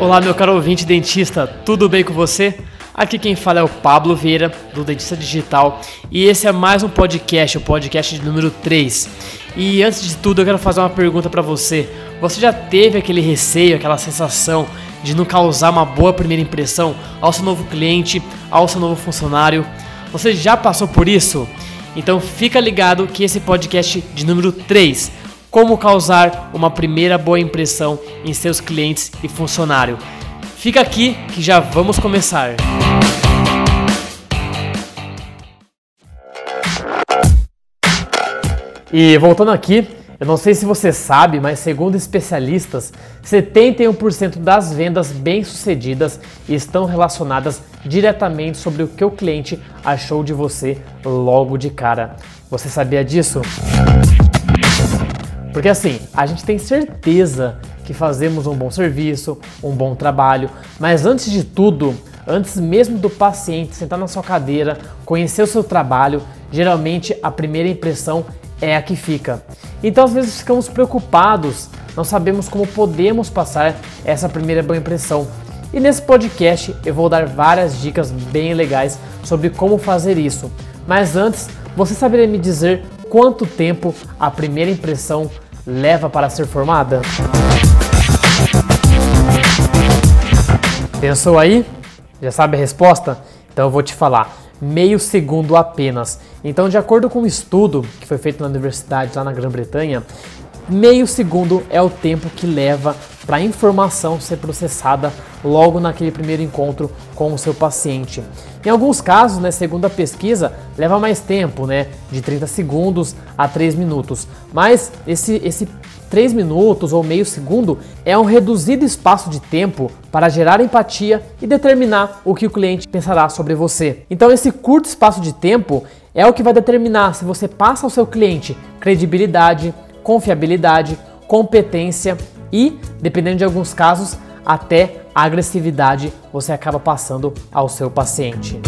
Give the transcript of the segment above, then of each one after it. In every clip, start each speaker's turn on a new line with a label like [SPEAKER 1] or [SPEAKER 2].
[SPEAKER 1] Olá, meu caro ouvinte dentista, tudo bem com você? Aqui quem fala é o Pablo Vieira, do Dentista Digital, e esse é mais um podcast, o podcast de número 3. E antes de tudo, eu quero fazer uma pergunta para você. Você já teve aquele receio, aquela sensação de não causar uma boa primeira impressão ao seu novo cliente, ao seu novo funcionário? Você já passou por isso? Então fica ligado que esse podcast de número 3, como causar uma primeira boa impressão em seus clientes e funcionário. Fica aqui que já vamos começar. E voltando aqui, eu não sei se você sabe, mas segundo especialistas, 71% das vendas bem-sucedidas estão relacionadas diretamente sobre o que o cliente achou de você logo de cara. Você sabia disso? Porque assim, a gente tem certeza que fazemos um bom serviço, um bom trabalho, mas antes de tudo, antes mesmo do paciente sentar na sua cadeira, conhecer o seu trabalho, geralmente a primeira impressão é a que fica. Então às vezes ficamos preocupados, não sabemos como podemos passar essa primeira boa impressão. E nesse podcast eu vou dar várias dicas bem legais sobre como fazer isso. Mas antes, você saberia me dizer quanto tempo a primeira impressão leva para ser formada? Pensou aí? Já sabe a resposta? Então eu vou te falar meio segundo apenas. Então, de acordo com um estudo que foi feito na universidade lá na Grã-Bretanha, meio segundo é o tempo que leva para a informação ser processada logo naquele primeiro encontro com o seu paciente. Em alguns casos, né, segundo a pesquisa, leva mais tempo, né, de 30 segundos a 3 minutos. Mas esse, esse 3 minutos ou meio segundo é um reduzido espaço de tempo para gerar empatia e determinar o que o cliente pensará sobre você. Então, esse curto espaço de tempo é o que vai determinar se você passa ao seu cliente credibilidade, confiabilidade, competência e, dependendo de alguns casos, até agressividade você acaba passando ao seu paciente.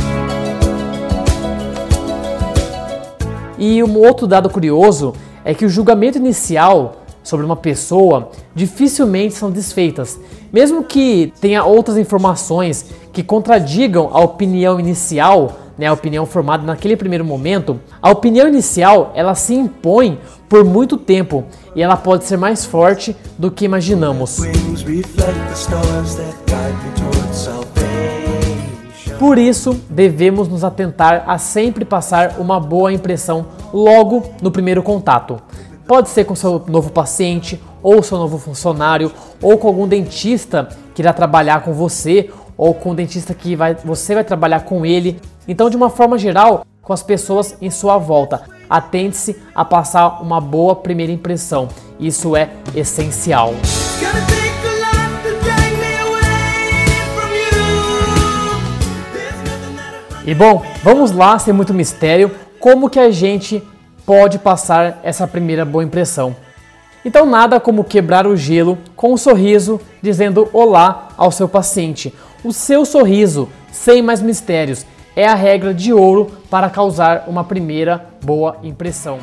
[SPEAKER 1] E um outro dado curioso é que o julgamento inicial sobre uma pessoa dificilmente são desfeitas, mesmo que tenha outras informações que contradigam a opinião inicial, né, a opinião formada naquele primeiro momento. A opinião inicial ela se impõe por muito tempo e ela pode ser mais forte do que imaginamos. Por isso, devemos nos atentar a sempre passar uma boa impressão logo no primeiro contato. Pode ser com seu novo paciente, ou seu novo funcionário, ou com algum dentista que irá trabalhar com você, ou com o dentista que vai, você vai trabalhar com ele. Então, de uma forma geral, com as pessoas em sua volta. Atente-se a passar uma boa primeira impressão. Isso é essencial. E bom, vamos lá, sem muito mistério, como que a gente pode passar essa primeira boa impressão. Então, nada como quebrar o gelo com um sorriso dizendo olá ao seu paciente. O seu sorriso, sem mais mistérios, é a regra de ouro para causar uma primeira boa impressão.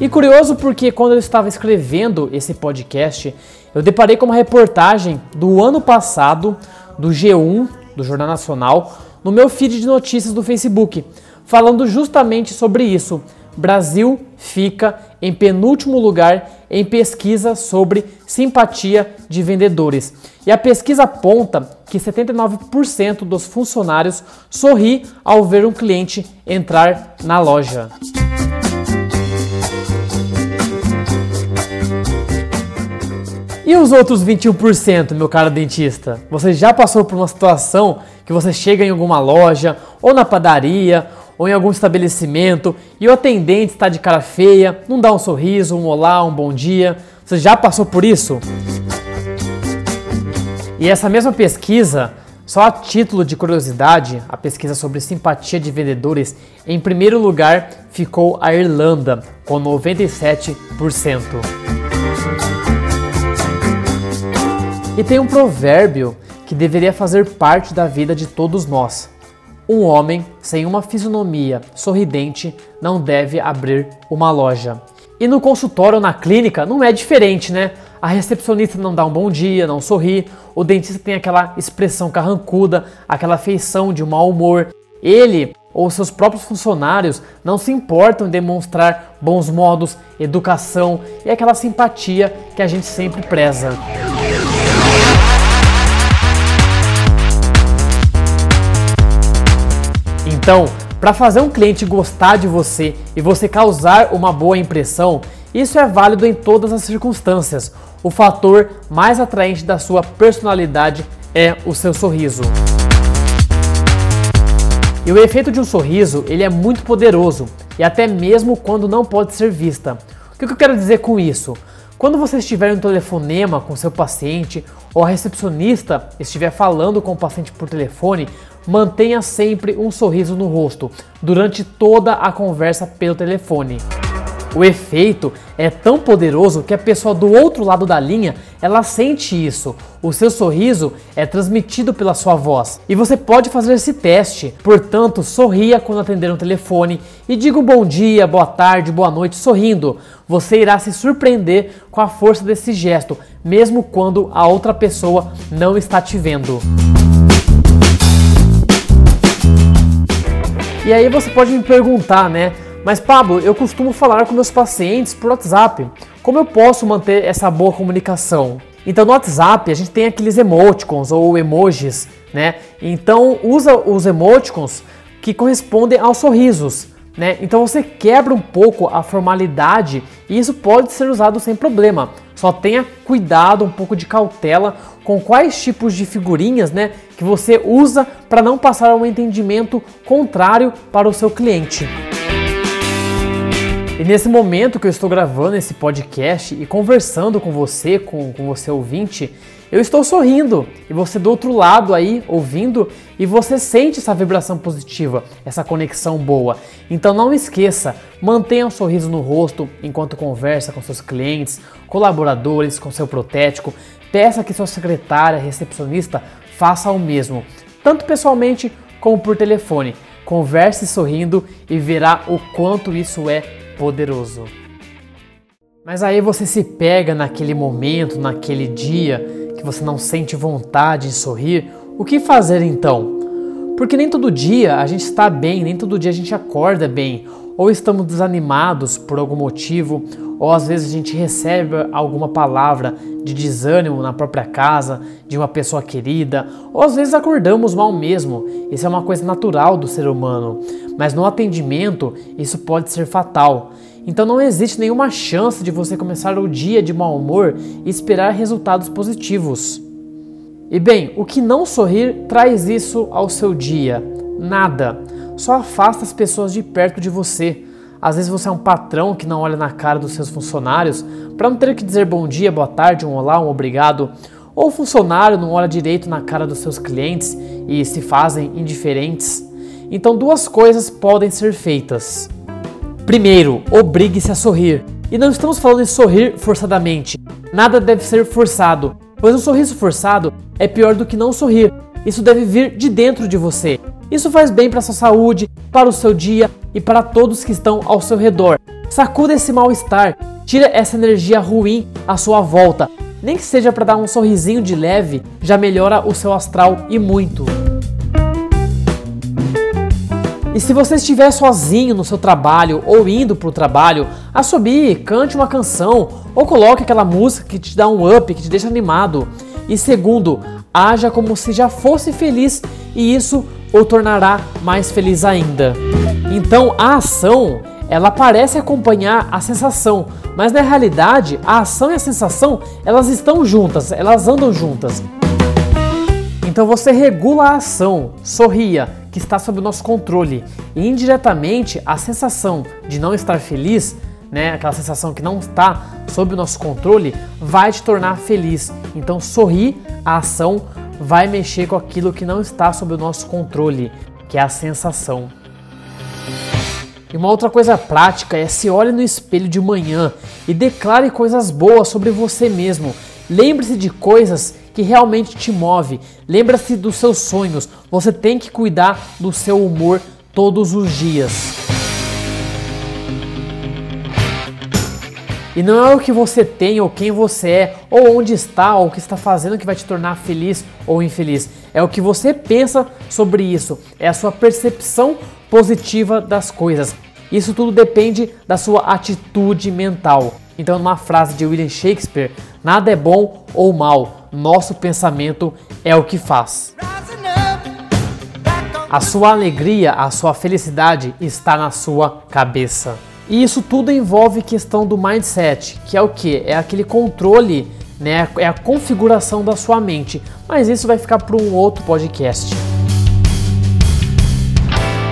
[SPEAKER 1] E curioso porque quando eu estava escrevendo esse podcast, eu deparei com uma reportagem do ano passado do G1, do Jornal Nacional, no meu feed de notícias do Facebook, falando justamente sobre isso. Brasil fica em penúltimo lugar em pesquisa sobre simpatia de vendedores. E a pesquisa aponta que 79% dos funcionários sorri ao ver um cliente entrar na loja. E os outros 21%, meu caro dentista? Você já passou por uma situação que você chega em alguma loja ou na padaria ou em algum estabelecimento e o atendente está de cara feia, não dá um sorriso, um olá, um bom dia. Você já passou por isso? E essa mesma pesquisa, só a título de curiosidade, a pesquisa sobre simpatia de vendedores, em primeiro lugar ficou a Irlanda, com 97%. E tem um provérbio que deveria fazer parte da vida de todos nós. Um homem sem uma fisionomia sorridente não deve abrir uma loja. E no consultório ou na clínica não é diferente, né? a recepcionista não dá um bom dia, não sorri, o dentista tem aquela expressão carrancuda, aquela feição de mau humor. Ele ou seus próprios funcionários não se importam em demonstrar bons modos, educação e aquela simpatia que a gente sempre preza. Então, para fazer um cliente gostar de você e você causar uma boa impressão, isso é válido em todas as circunstâncias. O fator mais atraente da sua personalidade é o seu sorriso. E o efeito de um sorriso, ele é muito poderoso, e até mesmo quando não pode ser vista. O que eu quero dizer com isso? Quando você estiver em um telefonema com seu paciente ou a recepcionista estiver falando com o paciente por telefone, mantenha sempre um sorriso no rosto durante toda a conversa pelo telefone. O efeito é tão poderoso que a pessoa do outro lado da linha, ela sente isso. O seu sorriso é transmitido pela sua voz. E você pode fazer esse teste. Portanto, sorria quando atender um telefone e diga um bom dia, boa tarde, boa noite sorrindo. Você irá se surpreender com a força desse gesto, mesmo quando a outra pessoa não está te vendo. E aí você pode me perguntar, né? Mas Pablo, eu costumo falar com meus pacientes por WhatsApp. Como eu posso manter essa boa comunicação? Então no WhatsApp a gente tem aqueles emoticons ou emojis, né? Então usa os emoticons que correspondem aos sorrisos. Né? Então você quebra um pouco a formalidade e isso pode ser usado sem problema. Só tenha cuidado, um pouco de cautela com quais tipos de figurinhas né, que você usa para não passar um entendimento contrário para o seu cliente. E nesse momento que eu estou gravando esse podcast e conversando com você, com, com você ouvinte, eu estou sorrindo e você do outro lado aí ouvindo e você sente essa vibração positiva, essa conexão boa. Então não esqueça, mantenha um sorriso no rosto enquanto conversa com seus clientes, colaboradores, com seu protético. Peça que sua secretária, recepcionista faça o mesmo, tanto pessoalmente como por telefone. Converse sorrindo e verá o quanto isso é poderoso. Mas aí você se pega naquele momento, naquele dia que você não sente vontade de sorrir, o que fazer então? Porque nem todo dia a gente está bem, nem todo dia a gente acorda bem, ou estamos desanimados por algum motivo, ou às vezes a gente recebe alguma palavra de desânimo na própria casa, de uma pessoa querida, ou às vezes acordamos mal mesmo. Isso é uma coisa natural do ser humano, mas no atendimento isso pode ser fatal. Então não existe nenhuma chance de você começar o dia de mau humor e esperar resultados positivos. E bem, o que não sorrir traz isso ao seu dia? Nada. Só afasta as pessoas de perto de você. Às vezes você é um patrão que não olha na cara dos seus funcionários para não ter que dizer bom dia, boa tarde, um olá, um obrigado. Ou o funcionário não olha direito na cara dos seus clientes e se fazem indiferentes. Então, duas coisas podem ser feitas. Primeiro, obrigue-se a sorrir. E não estamos falando em sorrir forçadamente. Nada deve ser forçado, pois um sorriso forçado é pior do que não sorrir. Isso deve vir de dentro de você. Isso faz bem para sua saúde, para o seu dia e para todos que estão ao seu redor. Sacuda esse mal-estar, tira essa energia ruim à sua volta. Nem que seja para dar um sorrisinho de leve, já melhora o seu astral e muito. E se você estiver sozinho no seu trabalho ou indo para o trabalho, assobie, cante uma canção ou coloque aquela música que te dá um up, que te deixa animado. E segundo, haja como se já fosse feliz e isso o tornará mais feliz ainda. Então a ação ela parece acompanhar a sensação, mas na realidade a ação e a sensação elas estão juntas, elas andam juntas. Então você regula a ação, sorria, que está sob o nosso controle. E indiretamente, a sensação de não estar feliz, né, aquela sensação que não está sob o nosso controle, vai te tornar feliz. Então, sorrir, a ação vai mexer com aquilo que não está sob o nosso controle, que é a sensação. E uma outra coisa prática é se olhe no espelho de manhã e declare coisas boas sobre você mesmo. Lembre-se de coisas que realmente te move. Lembra-se dos seus sonhos. Você tem que cuidar do seu humor todos os dias. E não é o que você tem, ou quem você é, ou onde está, ou o que está fazendo que vai te tornar feliz ou infeliz. É o que você pensa sobre isso. É a sua percepção positiva das coisas. Isso tudo depende da sua atitude mental. Então, numa frase de William Shakespeare, nada é bom ou mal, nosso pensamento é o que faz. A sua alegria, a sua felicidade está na sua cabeça. E isso tudo envolve questão do mindset, que é o que? É aquele controle, né? É a configuração da sua mente. Mas isso vai ficar para um outro podcast.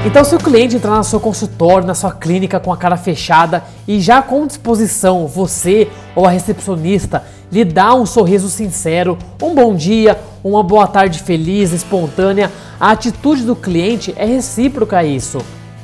[SPEAKER 1] Então, se o cliente entrar no seu consultório, na sua clínica com a cara fechada e já com disposição, você ou a recepcionista lhe dá um sorriso sincero, um bom dia, uma boa tarde feliz, espontânea, a atitude do cliente é recíproca a isso.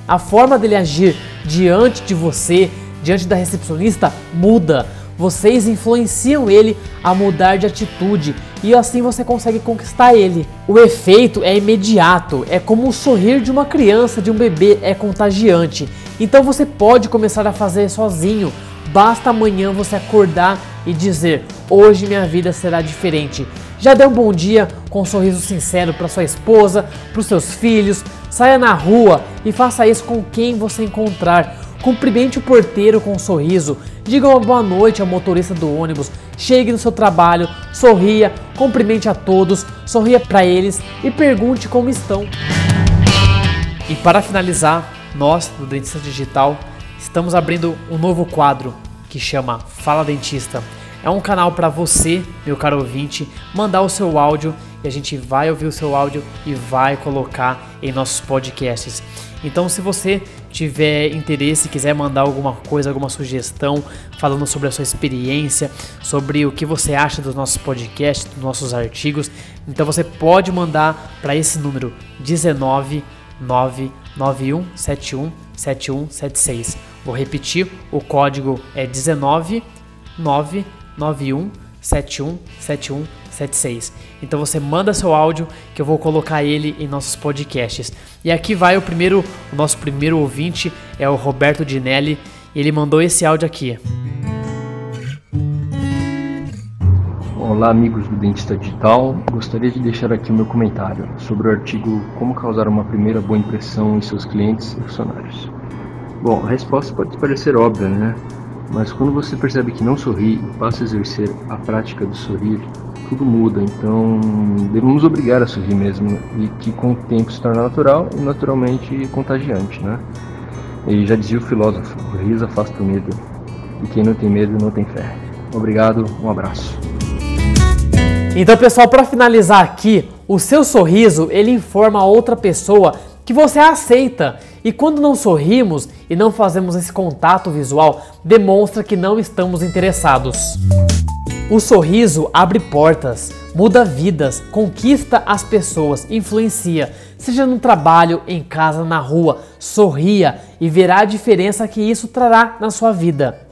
[SPEAKER 1] A forma dele agir diante de você, diante da recepcionista, muda. Vocês influenciam ele a mudar de atitude e assim você consegue conquistar ele. O efeito é imediato, é como o sorrir de uma criança, de um bebê, é contagiante. Então você pode começar a fazer sozinho. Basta amanhã você acordar e dizer: Hoje minha vida será diferente. Já dê um bom dia com um sorriso sincero para sua esposa, para os seus filhos. Saia na rua e faça isso com quem você encontrar. Cumprimente o porteiro com um sorriso, diga uma boa noite ao motorista do ônibus, chegue no seu trabalho, sorria, cumprimente a todos, sorria para eles e pergunte como estão. E para finalizar, nós do Dentista Digital estamos abrindo um novo quadro que chama Fala Dentista. É um canal para você, meu caro ouvinte, mandar o seu áudio e a gente vai ouvir o seu áudio e vai colocar em nossos podcasts. Então, se você tiver interesse, quiser mandar alguma coisa, alguma sugestão, falando sobre a sua experiência, sobre o que você acha dos nossos podcasts, dos nossos artigos, então você pode mandar para esse número 19 99171 7176. Vou repetir, o código é 19 991 717176. Então você manda seu áudio que eu vou colocar ele em nossos podcasts. E aqui vai o primeiro, o nosso primeiro ouvinte é o Roberto Dinelli e ele mandou esse áudio aqui.
[SPEAKER 2] Olá, amigos do Dentista Digital. Gostaria de deixar aqui o meu comentário sobre o artigo Como causar uma primeira boa impressão em seus clientes e funcionários. Bom, a resposta pode parecer óbvia, né? Mas quando você percebe que não sorri e passa a exercer a prática do sorrir, tudo muda. Então, devemos obrigar a sorrir mesmo e que com o tempo se torna natural e naturalmente contagiante, né? E já dizia o filósofo: o riso afasta o medo e quem não tem medo não tem fé. Obrigado, um abraço.
[SPEAKER 1] Então, pessoal, para finalizar aqui, o seu sorriso ele informa a outra pessoa que você aceita. E quando não sorrimos e não fazemos esse contato visual, demonstra que não estamos interessados. O sorriso abre portas, muda vidas, conquista as pessoas, influencia. Seja no trabalho, em casa, na rua, sorria e verá a diferença que isso trará na sua vida.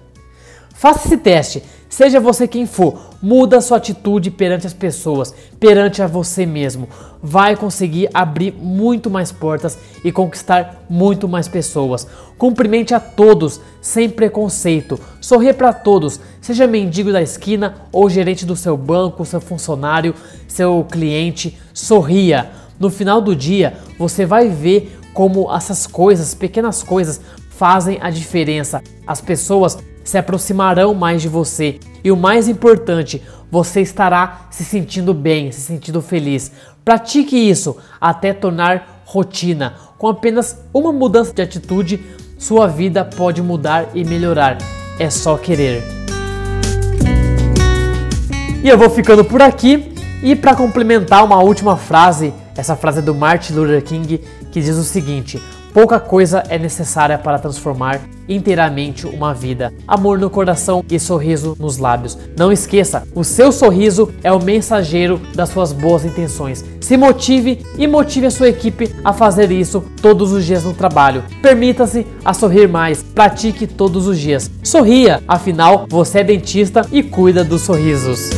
[SPEAKER 1] Faça esse teste. Seja você quem for, muda sua atitude perante as pessoas, perante a você mesmo. Vai conseguir abrir muito mais portas e conquistar muito mais pessoas. Cumprimente a todos, sem preconceito. Sorria para todos, seja mendigo da esquina ou gerente do seu banco, seu funcionário, seu cliente. Sorria. No final do dia, você vai ver como essas coisas, pequenas coisas, fazem a diferença. As pessoas se aproximarão mais de você e o mais importante, você estará se sentindo bem, se sentindo feliz. Pratique isso até tornar rotina. Com apenas uma mudança de atitude, sua vida pode mudar e melhorar. É só querer. E eu vou ficando por aqui. E para complementar uma última frase, essa frase é do Martin Luther King, que diz o seguinte: Pouca coisa é necessária para transformar inteiramente uma vida. Amor no coração e sorriso nos lábios. Não esqueça, o seu sorriso é o mensageiro das suas boas intenções. Se motive e motive a sua equipe a fazer isso todos os dias no trabalho. Permita-se a sorrir mais. Pratique todos os dias. Sorria, afinal você é dentista e cuida dos sorrisos.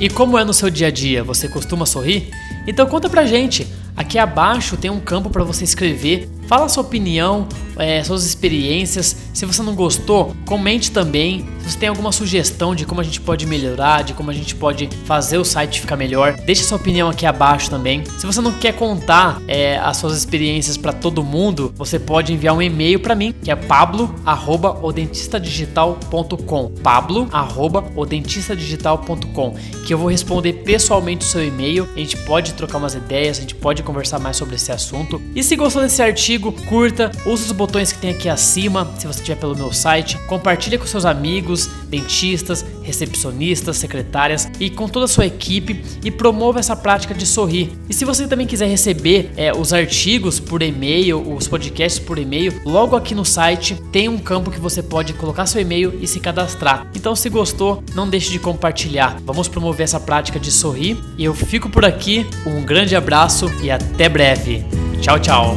[SPEAKER 1] E como é no seu dia a dia? Você costuma sorrir? Então conta pra gente. Aqui abaixo tem um campo para você escrever Fala sua opinião, é, suas experiências. Se você não gostou, comente também. Se você tem alguma sugestão de como a gente pode melhorar, de como a gente pode fazer o site ficar melhor, deixe sua opinião aqui abaixo também. Se você não quer contar é, as suas experiências para todo mundo, você pode enviar um e-mail para mim, que é pablo@odentistadigital.com. pablo@odentistadigital.com, que eu vou responder pessoalmente o seu e-mail. A gente pode trocar umas ideias, a gente pode conversar mais sobre esse assunto. E se gostou desse artigo, curta, use os botões que tem aqui acima, se você estiver pelo meu site, compartilhe com seus amigos, dentistas, recepcionistas, secretárias e com toda a sua equipe e promova essa prática de sorrir. E se você também quiser receber é, os artigos por e-mail, os podcasts por e-mail, logo aqui no site tem um campo que você pode colocar seu e-mail e se cadastrar. Então, se gostou, não deixe de compartilhar. Vamos promover essa prática de sorrir. E eu fico por aqui. Um grande abraço e até breve. Tchau, tchau.